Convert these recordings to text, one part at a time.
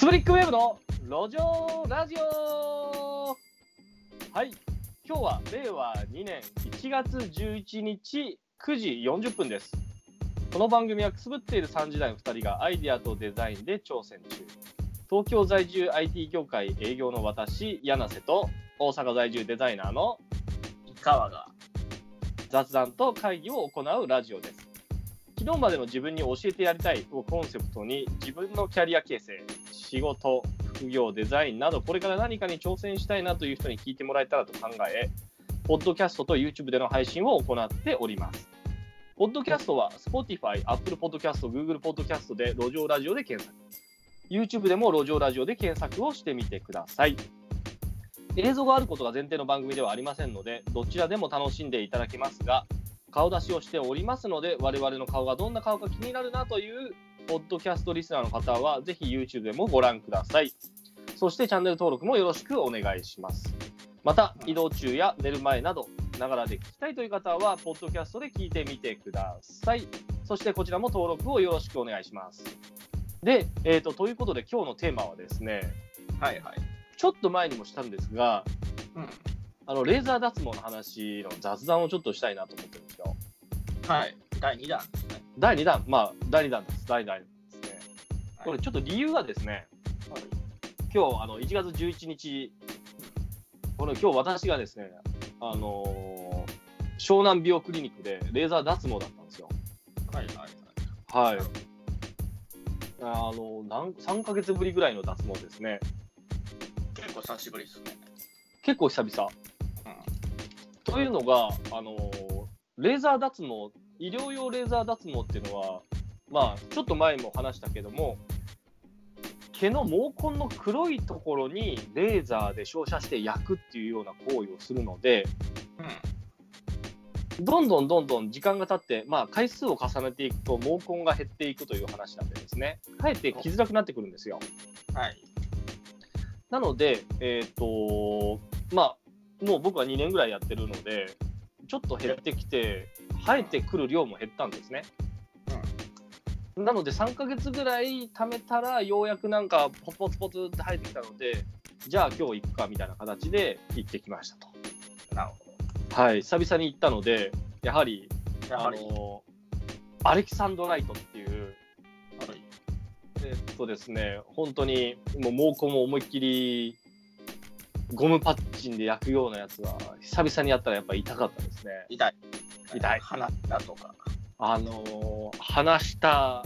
スプリックウェブの路上ラジオはい今日は令和2年1月11日9時40分です。この番組はくすぶっている3時代の2人がアイデアとデザインで挑戦中。東京在住 IT 業界営業の私柳瀬と大阪在住デザイナーの井川が雑談と会議を行うラジオです。昨日までの自分に教えてやりたいをコンセプトに自分のキャリア形成。仕事副業デザインなどこれから何かに挑戦したいなという人に聞いてもらえたらと考えポッドキャストと YouTube での配信を行っております。ポッドキャストは Spotify、Apple Podcast、Google Podcast で路上ラジオで検索。YouTube でも路上ラジオで検索をしてみてください。映像があることが前提の番組ではありませんのでどちらでも楽しんでいただけますが顔出しをしておりますので我々の顔がどんな顔か気になるなというポッドキャストリスナーの方はぜひ YouTube でもご覧ください。そしてチャンネル登録もよろしくお願いします。また移動中や寝る前などながらで聞きたいという方はポッドキャストで聞いてみてください。そしてこちらも登録をよろしくお願いします。で、えーと、ということで今日のテーマはですねはいはい。ちょっと前にもしたんですが、うん。あのレーザー脱毛の話の雑談をちょっとしたいなと思ってるんですよ。はい。第2弾。ですね第2弾、まあ、第2弾です。第2弾ですね。はいこれ、ちょっと理由がですね、はい今日、あの、1月11日、この今日私がですね、あのー湘南美容クリニックでレーザー脱毛だったんですよ。はいはいはいはい。あの、なん3ヶ月ぶりぐらいの脱毛ですね。結構久しぶりですね結構久々。というのが、あのーレーザー脱毛、医療用レーザー脱毛っていうのは、まあ、ちょっと前も話したけども、毛の毛根の黒いところにレーザーで照射して焼くっていうような行為をするので、うん。どんどんどんどん時間が経って、まあ、回数を重ねていくと毛根が減っていくという話なんでですね、かえって来づらくなってくるんですよ。はい。なので、えっ、と、まあ、もう僕は2年ぐらいやってるので、ちょっと減ってきて、生えてくる量も減ったんですね。なので、3ヶ月ぐらい貯めたら、ようやくなんか、ポツポツポツって生えてきたので、じゃあ今日行くかみたいな形で行ってきましたと。なるほはい、久々に行ったので、やはり、あの、アレキサンドライトっていう、はいえっとですね、本当にもう毛根を思いっきりゴムパッチンで焼くようなやつは久々にやったらやっぱ痛かったですね。痛い痛い鼻だとかあのー鼻下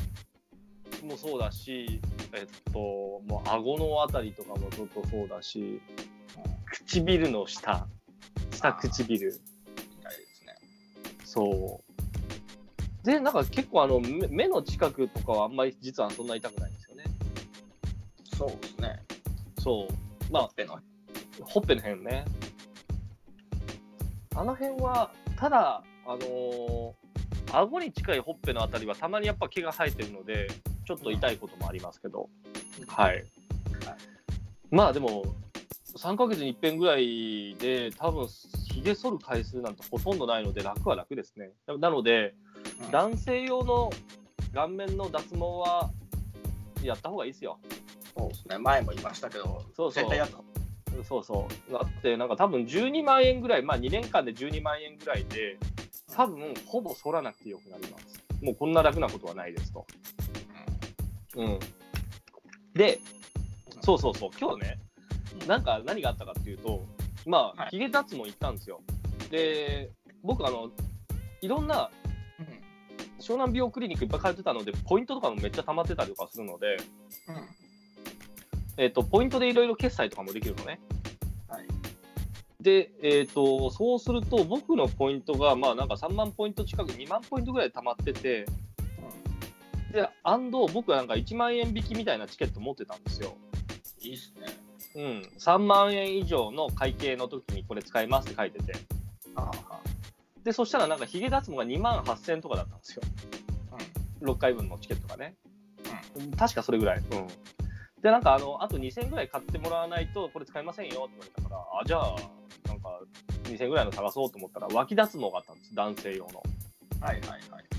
もそうだし、えっと、もう顎のあたりとかもちょっとそうだし、唇の下、下唇、痛いですねそう。で、なんか結構あの目目の近くとかはあんまり実はそんな痛くないんですよね。そうですねそう。まあ、ペのほっぺの辺ね。あの辺は、ただ、あのー顎に近いほっぺのあたりはたまにやっぱ毛が生えてるので、ちょっと痛いこともありますけど、はい。まあでも、3ヶ月に一遍ぐらいで、多分ひげ剃る回数なんてほとんどないので、楽は楽ですね。なので、うん男性用の顔面の脱毛はやった方がいいですよ。そうですね前も言いましたけどそうそう絶対やったそうそう。だって、なんか多分12万円ぐらい、まあ2年間で12万円ぐらいで、多分ほぼ反らなくてよくなります。もうこんな楽なことはないですと。うん。で、そうそうそう、今日ね、なんか何があったかっていうと、まあ、はいヒゲ脱毛行ったんですよ。で、僕、あの、いろんなうん湘南美容クリニックいっぱい通ってたので、ポイントとかもめっちゃ溜まってたりとかするので、うんえっ、と、ポイントでいろいろ決済とかもできるのね。はいで、えー、とそうすると僕のポイントがまあなんか3万ポイント近く2万ポイントぐらい溜まっててでアンド僕はなんか1万円引きみたいなチケット持ってたんですよ、いいっすね。うん、3万円以上の会計の時にこれ使いますって書いてて。あでそしたらなんかヒゲ脱毛が2万8000円とかだったんですよ。あ6回分のチケットがね。う確かそれぐらい、うん、でなんかあのあと2000円ぐらい買ってもらわないとこれ使いませんよって言われたからあじゃあなんか2000円ぐらいの探そうと思ったら脇脱毛があったんです男性用のはいはいはい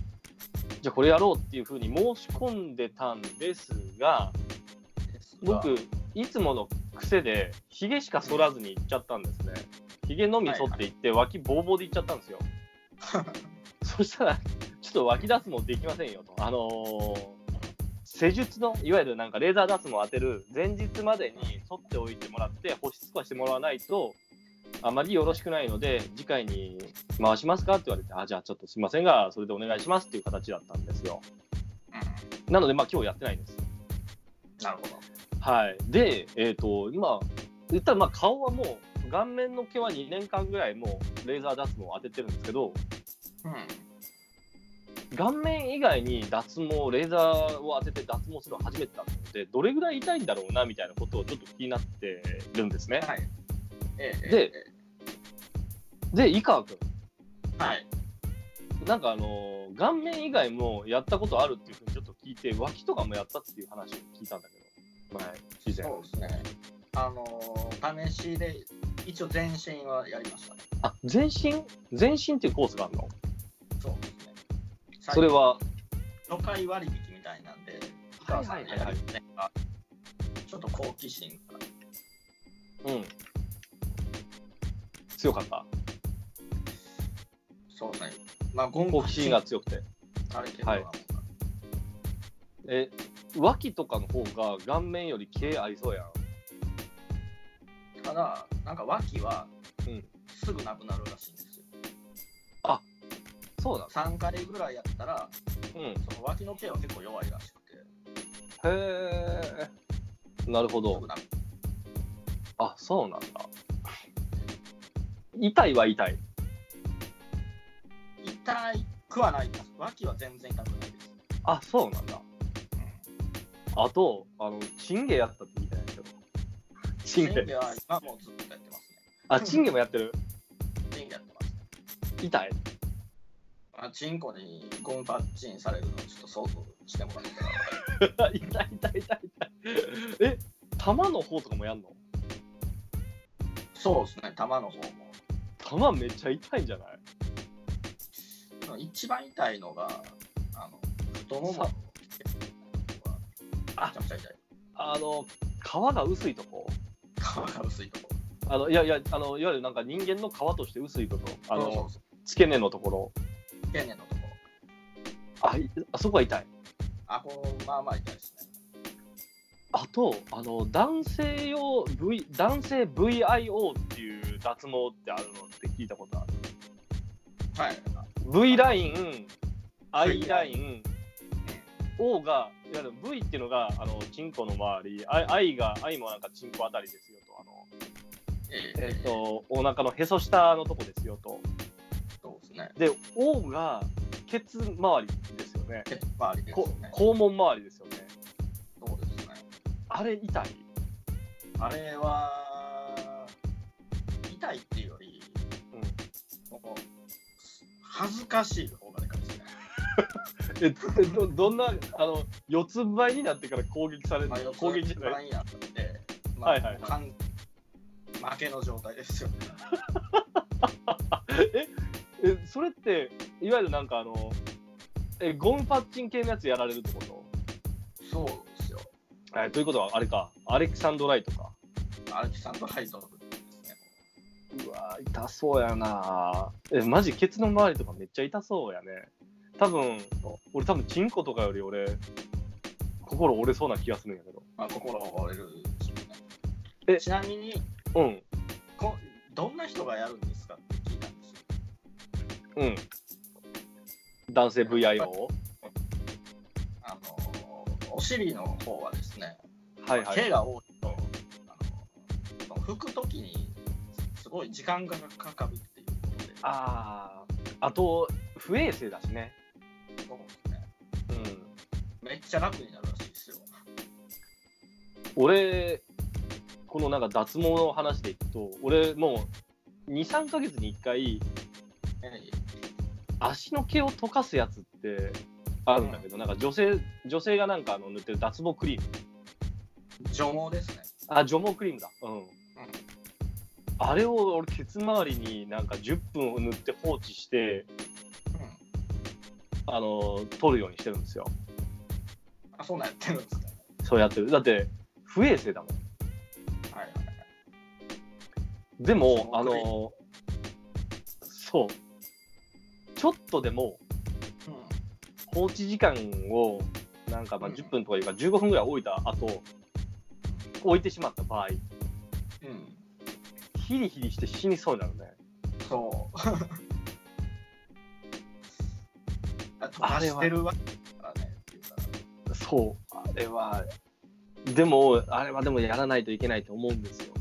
じゃあこれやろうっていうふうに申し込んでたんですが、僕、いつもの癖で、ひげしか剃らずに行っちゃったんですね。ひげのみ剃っていって、脇ボーボーで行っちゃったんですよ。そしたら、ちょっと脇脱毛できませんよと。あのー施術の、いわゆるなんかレーザー脱毛を当てる前日までに剃っておいてもらって、保湿とかしてもらわないと、あまりよろしくないので、次回に回しますかって言われて、あ、じゃあちょっとすいませんが、それでお願いしますっていう形だったんですよ。うなので、まあ今日やってないんです。ん。なるほど。はい。で、えっ、と、今、言ったらまあ顔はもう、顔面の毛は2年間ぐらいもうレーザー脱毛を当ててるんですけど、うん。顔面以外に脱毛、レーザーを当てて脱毛するのは初めてだったので、どれぐらい痛いんだろうなみたいなことをちょっと気になってるんですね。はい。ええでえで、井川君、えはい。なんかあの顔面以外もやったことあるっていうふうにちょっと聞いて、脇とかもやったっていう話を聞いたんだけど、前、以前。そうですね。あのー試しで、一応全身はやりましたね。あ、全身？全身っていうコースがあるの？そう。それは、初回割引みたいなんで、井川さんやるねちょっと好奇心がうん。強かった。そうね。まあ、好奇心が強くて。あれけど、はいえ、脇とかの方が顔面より毛合いそうやん。ただ、なんか脇はうんすぐなくなるらしいんですよ。そうな3回ぐらいやったら、のうん。へその脇の毛は結構弱いらしくて、え。なるほどあ、そうなんだ。痛いは痛い。痛くはないです。脇は全然痛くないです。あ、そうなんだ。あと、あの、チンゲやったって聞いたんやけど。チンゲ。チンゲは今もうずっとやってますね。あ、チンゲもやってる？チンゲやってますね。痛い。まあ、チンコにゴムパッチンされるのをちょっと想像してもらったら。痛い痛い痛い痛い。え、玉の方とかもやんの？そうですね、玉の方も。玉めっちゃ痛いんじゃない？一番痛いのが、あの、太ももあ。あの、皮が薄いとこ？皮が薄いとこあのいやいやあの、いわゆるなんか人間の皮として薄いとこ？ろ、あの付け根のところ、経年のとこあいあそこは痛い。あ、こう、まあまあ痛いですね。あと、あの男性用 v、男性 VIO っていう脱毛ってあるのって聞いたことある。はい。V ライン、I ライン、O が、いわゆる V っていうのが、あの、チンコの周り、I, I が、I もなんかチンコあたりですよと、あの、ええっ、と、お腹のへそ下のとこですよと。ですね。で、O が、ケツ周りですよね。ケツ周りですこね。肛門周りですよね。そうですね。あれ痛い？あれは、痛いっていうより、うんもう恥ずかしい方がでかいですね。ええどどんなあの四つん這いになってから攻撃されるまあ、攻撃じゃない？ラインやったんで、まあ、はいはいはい完負けの状態ですよね。え？それっていわゆるなんかあのえゴムパッチン系のやつやられるってこと？そうですよ。はいということはあれかアレキサンドライトかアレキサンドライトですね。うわー痛そうやなえマジケツの周りとかめっちゃ痛そうやね多分俺多分チンコとかより俺心折れそうな気がするんやけどまあ、心が折れる。えちなみにうんこ、どんな人がやるんですか？って。うん。男性 VIO? あのお尻の方はですね、はいはい。毛が多いと、あの拭くときにすごい時間がかかるっていうことで、あああと不衛生だしね。そうですね、うん。めっちゃ楽になるらしいですよ。俺このなんか脱毛の話でいくと俺もう23ヶ月に1回え足の毛を溶かすやつってあるんだけど、なんか女性女性がなんかあの塗ってる脱毛クリームえ除毛ですね。あ除毛クリームだうん、あれを俺ケツ周りになんか10分塗って放置してうんあの取るようにしてるんですよあ、そうなんやってるんですか。そうやってるだって不衛生だもん。はいはいはい。でも、そうあの、そう。ちょっとでも放置時間を、なんかまあうん10分とかいうか15分ぐらい置いた後、置いてしまった場合、うん。うん。ヒリヒリして死にそうになるね。そう。飛ばしてるわけだからね。っていうかそう、あれは、でも、あれはでもやらないといけないと思うんですよ。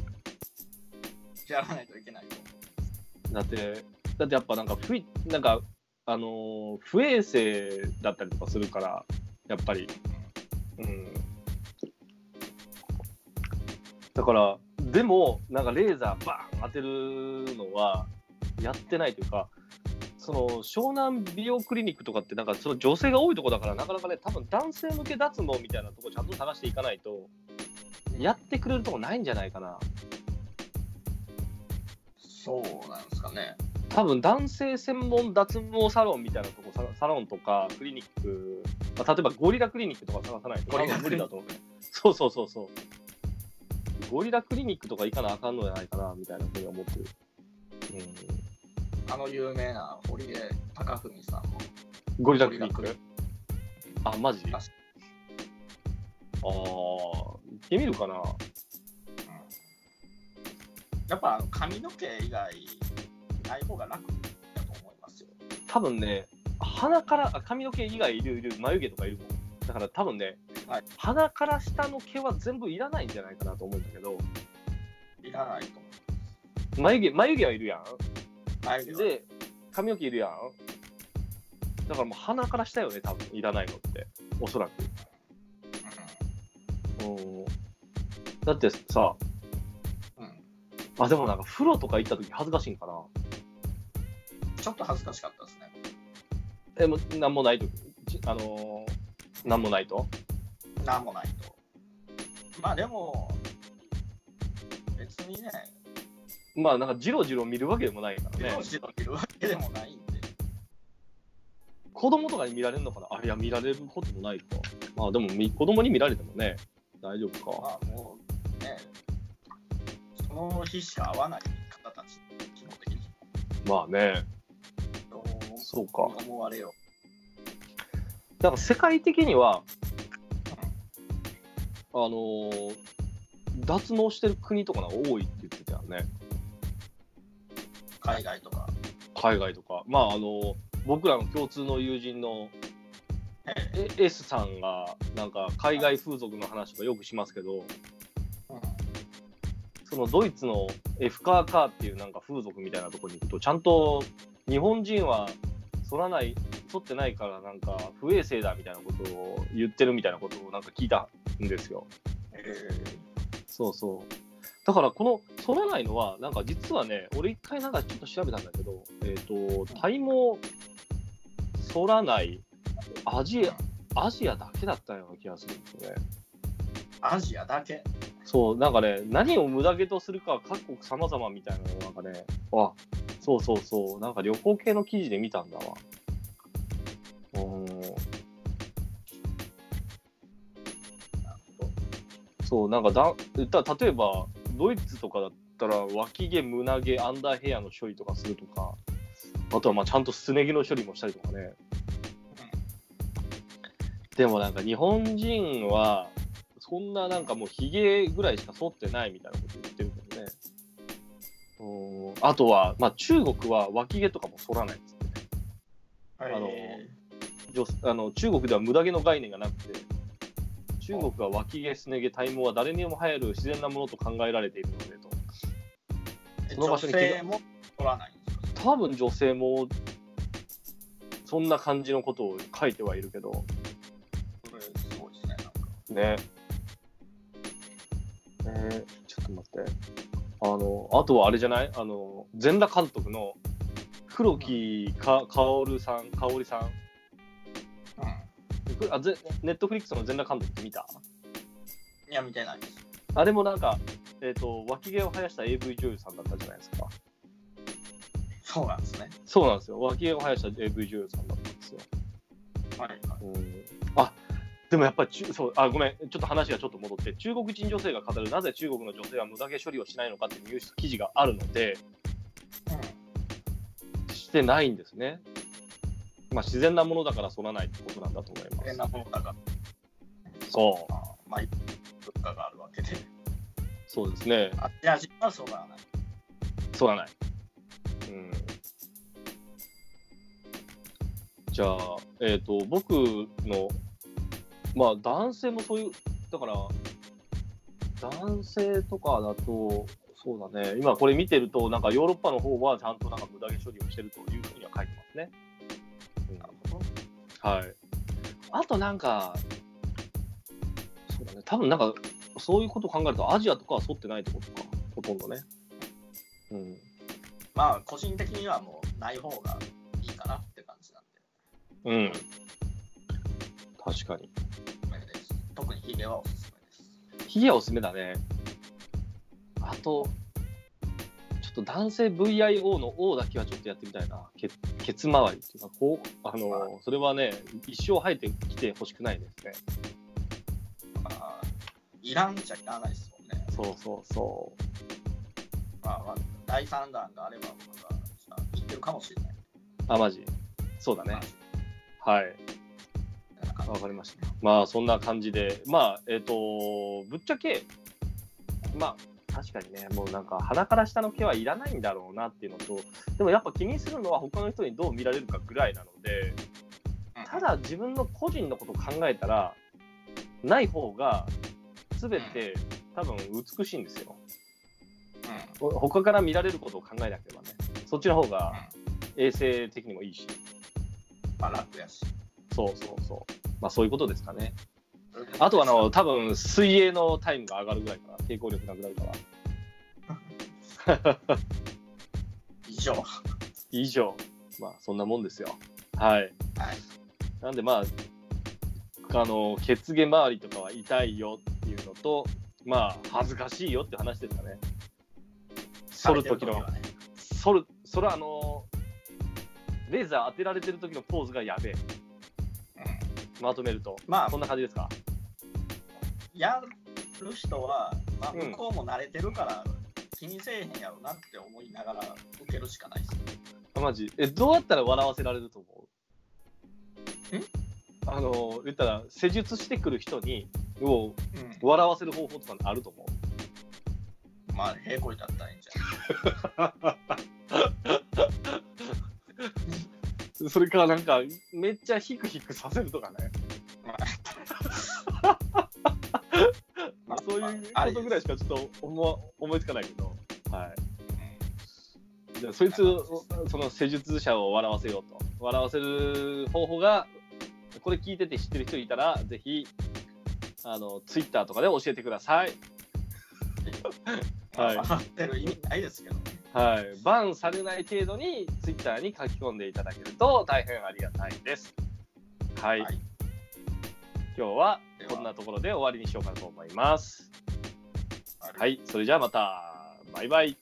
やらないといけないと思だって、だってやっぱなんか不い、なんか、あのー不衛生だったりとかするから、やっぱり、うん。だから、でも、なんかレーザーバーン当てるのは、やってないというか、その湘南美容クリニックとかって、なんかその女性が多いとこだから、なかなかね、多分男性向け脱毛みたいなとこちゃんと探していかないと、やってくれるとこないんじゃないかな。そうなんですかね。多分男性専門脱毛サロンみたいなとこササロンとかクリニック、まあ、例えばゴリラクリニックとか探さないと無理だと思うそうそうそうそう。ゴリラクリニックとか行かなあかんのじゃないかなみたいなふうに思ってる、あの有名な堀江貴文さんも。うん、ゴリラクリニック。あマジ？ああ行ってみるかな。やっぱ髪の毛以外ない方が楽だと思いますよ。多分ね鼻からあ髪の毛以外いるいる眉毛とかいるもんだから多分ね、はい鼻から下の毛は全部いらないんじゃないかなと思うんだけどいらないと思眉毛眉毛はいるやんう。眉毛はで、髪の毛いるやん。だからもう鼻から下よね、多分いらないのって。おそらく。うん。だってさ、うんうんあ、でもなんか風呂とか行った時恥ずかしいんかな。ちょっと恥ずかしかったですね。え、もうなんもない時ちあのー、なんもないと？なんもないと。まあでも、別にね、まあなんかジロジロ見るわけでもないからね漁。師のいるわけでもないんで。子供とかに見られるのかな？あ、いや、見られることもないか。まあでもみ子供に見られてもね、大丈夫か。まあもうね、その日しか会わない方たち、基本的に。まあね。そうか。思われよだから世界的には、あのー脱毛してる国とかが多いって言ってたよね、う。海外とか。海外とか。まあ、あのー僕らの共通の友人のええ S さんが、なんか海外風俗の話とかよくしますけど、うんそのドイツの F カーカーっていうなんか風俗みたいなところに行くと、ちゃんと日本人は剃らない、剃ってないからなんか不衛生だみたいなことを言ってるみたいなことをなんか聞いたんですよ。えそうそう。だからこの剃らないのは、なんか実はね、俺一回なんかちょっと調べたんだけど、えっ、と、体毛剃らないアジア、アジアだけだったような気がするんですよね。アジアだけ？そう、なんかね、何を無駄毛とするかは各国様々みたいなのをなんかね、あ、そうそうそう、なんか旅行系の記事で見たんだわ。うん、そう、なんかだ、た例えば、ドイツとかだったら、脇毛、胸毛、アンダーヘアの処理とかするとか、あとはまあちゃんとすね毛の処理もしたりとかね。でもなんか日本人は、そんななんかもうヒゲぐらいしか剃ってないみたいなこと言って。あとは、まあ中国は脇毛とかも剃らないっつってね。あのえ女あの中国では無駄毛の概念がなくて、中国は脇毛、すね毛、体毛は誰にも生える自然なものと考えられているのでと。ーその場所に女性も取らない多分女性もそんな感じのことを書いてはいるけど、これすごいですね。なんかね。えー、ちょっと待って。あの、あとはあれじゃない？あの、全裸監督の黒木か、かおるさん、かおりさん。うん。くあぜネットフリックスの全裸監督って見た？いや、見てないです。あれもなんか、えっ、と、脇毛を生やした AV 女優さんだったじゃないですか。そうなんですね。そうなんですよ。脇毛を生やした AV 女優さんだったんですよ。はいはい。うん、あでもやっぱり中そうあごめんちょっと話がちょっと戻って中国人女性が語るなぜ中国の女性は無駄毛処理をしないのかっていうニュース記事があるのでしてないんですね。まあ自然なものだから反らないってことなんだと思います。変なものだから、そうまあ、まあ、物価があるわけで、そうですね。アジア人はそうならない。反らない。うん。じゃあ、えっ、と、僕の、まあ、男性もそういう、だから、男性とかだと、そうだね、今これ見てると、なんかヨーロッパの方はちゃんとなんか無駄毛処理をしてるというふうには書いてますね。うんなるほど。はい。あとなんか、そうだね、多分なんか、そういうことを考えると、アジアとかは沿ってないってことか、ほとんどね。うん。まあ、個人的にはもうない方がいいかなって感じなんで、うん。確かに。特にヒゲはおすすめです。ヒゲはおすすめだね。あと、ちょっと男性 VIO の O だけはちょっとやってみたいな。ケケツ周りっていうか、こう、あの、それはね、一生生えてきてほしくないですね。まあ、いらんじゃいらないですもんね。そうそうそまあ、まあ、第3弾があれば僕が言ってるかもしれない。う。あ、マジ？そうだねま。あはい。わかりました。まあ、そんな感じで、まあ、えっ、と、ぶっちゃけ、まあ、確かにね、もうなんか鼻から下の毛はいらないんだろうなっていうのと、でもやっぱ気にするのは他の人にどう見られるかぐらいなので、ただ自分の個人のことを考えたら、ない方が全て多分美しいんですよ。うん、ほ他から見られることを考えなければね。そっちの方が衛生的にもいいし。まあ、楽やし。そうそうそう。まあそういうことですかね。あとはあの、多分水泳のタイムが上がるぐらいかな。抵抗力なくなるから。以上。以上。まあそんなもんですよ。はい。はい。なんでまあ、あの、血毛周りとかは痛いよっていうのと、まあ恥ずかしいよって話ですかね。剃る時の剃る、それはあの、レーザー当てられてる時のポーズがやべえ。うん、まとめると。まあ。こんな感じですか？やる人は、まあ、うん。向こうも慣れてるから、気にせえへんやろなって思いながら受けるしかないです。あマジ？えどうやったら笑わせられると思う？んあの言ったら施術してくる人にをうん、笑わせる方法とかあると思まあ、平行いだったらいいんじゃう それからなんかめっちゃヒクヒクさせるとかね。まあそういうことぐらいしかちょっと思思いつかないけど。はい。じゃあそいつをその施術者を笑わせようと。笑わせる方法がこれ聞いてて知ってる人いたらぜひあのツイッターとかで教えてください。はい。笑ってる意味ないですけどね。はい、バンされない程度にツイッターに書き込んでいただけると大変ありがたいです。はい、はい今日はこんなところで終わりにしようかなと思います。はいはい、それじゃあまた。バイバイ。